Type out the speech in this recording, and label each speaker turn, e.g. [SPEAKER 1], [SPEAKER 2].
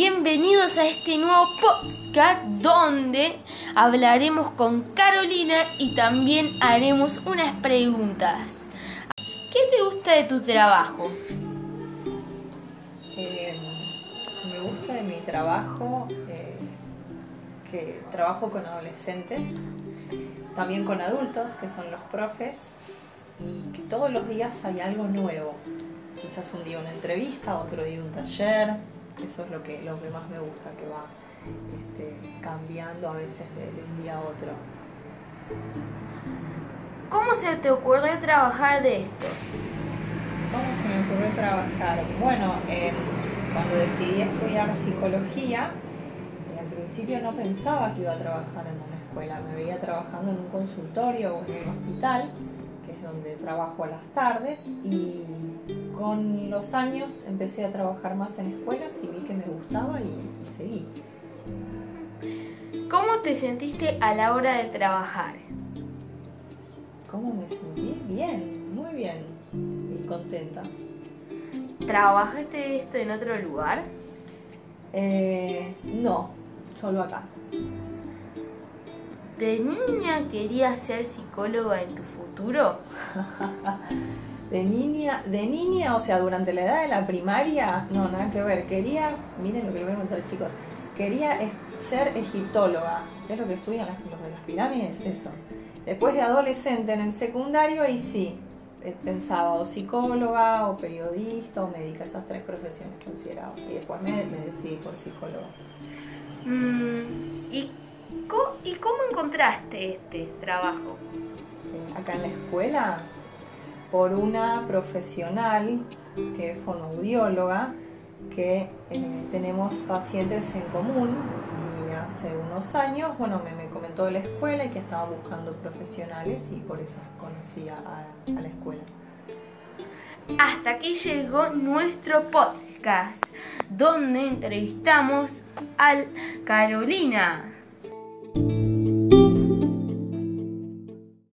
[SPEAKER 1] a este nuevo podcast donde hablaremos con Carolina y también haremos unas preguntas. ¿Qué te gusta de tu trabajo?
[SPEAKER 2] Eh, me gusta de mi trabajo eh, que trabajo con adolescentes, también con adultos, que son los profes, y que todos los días hay algo nuevo. Quizás un día una entrevista, otro día un taller, eso es lo que, lo que más me gusta, que va este, cambiando a veces de, un día a otro.
[SPEAKER 1] ¿Cómo se te ocurrió trabajar de esto?
[SPEAKER 2] ¿Cómo se me ocurrió trabajar? Bueno, em, cuando decidí estudiar psicología, eh, al principio no pensaba que iba a trabajar en una escuela, me veía trabajando en un consultorio o en un hospital, donde trabajo a las tardes, y con los años empecé a trabajar más en escuelas y vi que me gustaba y, seguí.
[SPEAKER 1] ¿Cómo te sentiste a la hora de trabajar?
[SPEAKER 2] ¿Cómo me sentí? Bien, muy bien y contenta.
[SPEAKER 1] ¿Trabajaste esto en otro lugar?
[SPEAKER 2] Eh, no, solo acá.
[SPEAKER 1] ¿De niña querías ser psicóloga en tu futuro?
[SPEAKER 2] De niña, de niña, o sea, durante la edad de la primaria, no, nada que ver. Quería, miren lo que les voy a contar chicos, quería ser egiptóloga. Es lo que estudian los de las pirámides, eso. Después de adolescente en el secundario, y sí, eh, pensaba o psicóloga, o periodista, o médica, esas tres profesiones consideraba. Y después me, decidí por psicóloga.
[SPEAKER 1] Mm, ¿y, ¿Y cómo encontraste este trabajo?
[SPEAKER 2] Eh, acá en la escuela por una profesional que es fonoaudióloga, que eh, tenemos pacientes en común y hace unos años, bueno, me, comentó de la escuela y que estaba buscando profesionales y por eso conocí a, a la escuela.
[SPEAKER 1] Hasta aquí llegó nuestro podcast, donde entrevistamos a Carolina.